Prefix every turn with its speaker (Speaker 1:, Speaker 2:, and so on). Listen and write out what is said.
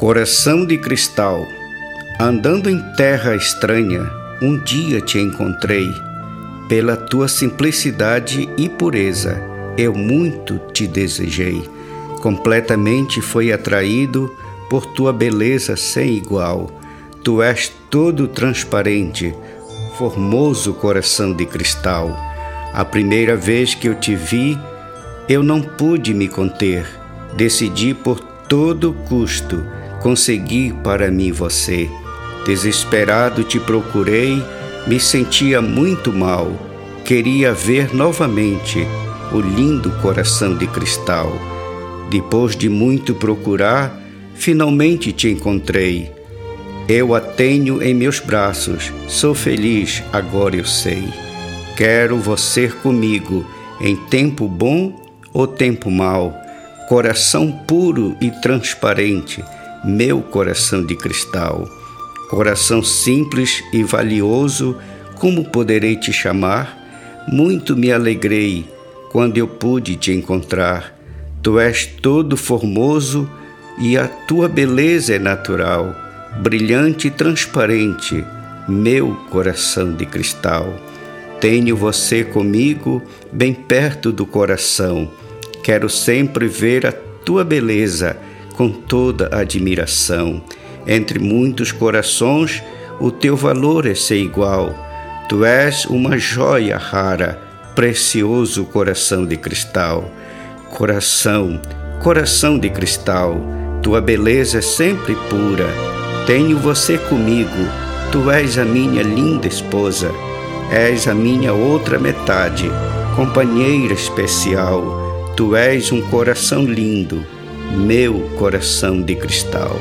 Speaker 1: Coração de cristal, andando em terra estranha, um dia te encontrei. Pela tua simplicidade e pureza, eu muito te desejei. Completamente fui atraído por tua beleza sem igual. Tu és todo transparente, formoso coração de cristal. A primeira vez que eu te vi, eu não pude me conter. Decidi por todo custo consegui para mim você. Desesperado te procurei, me sentia muito mal. Queria ver novamente o lindo coração de cristal. Depois de muito procurar, finalmente te encontrei. Eu a tenho em meus braços, sou feliz, agora eu sei. Quero você comigo, em tempo bom ou tempo mau, coração puro e transparente meu coração de cristal. Coração simples e valioso, como poderei te chamar? Muito me alegrei quando eu pude te encontrar. Tu és todo formoso e a tua beleza é natural, brilhante e transparente, meu coração de cristal. Tenho você comigo, bem perto do coração. Quero sempre ver a tua beleza com toda admiração. Entre muitos corações, o teu valor é ser igual. Tu és uma joia rara, precioso coração de cristal. Coração, coração de cristal, tua beleza é sempre pura. Tenho você comigo, tu és a minha linda esposa, és a minha outra metade, companheira especial. Tu és um coração lindo meu coração de cristal.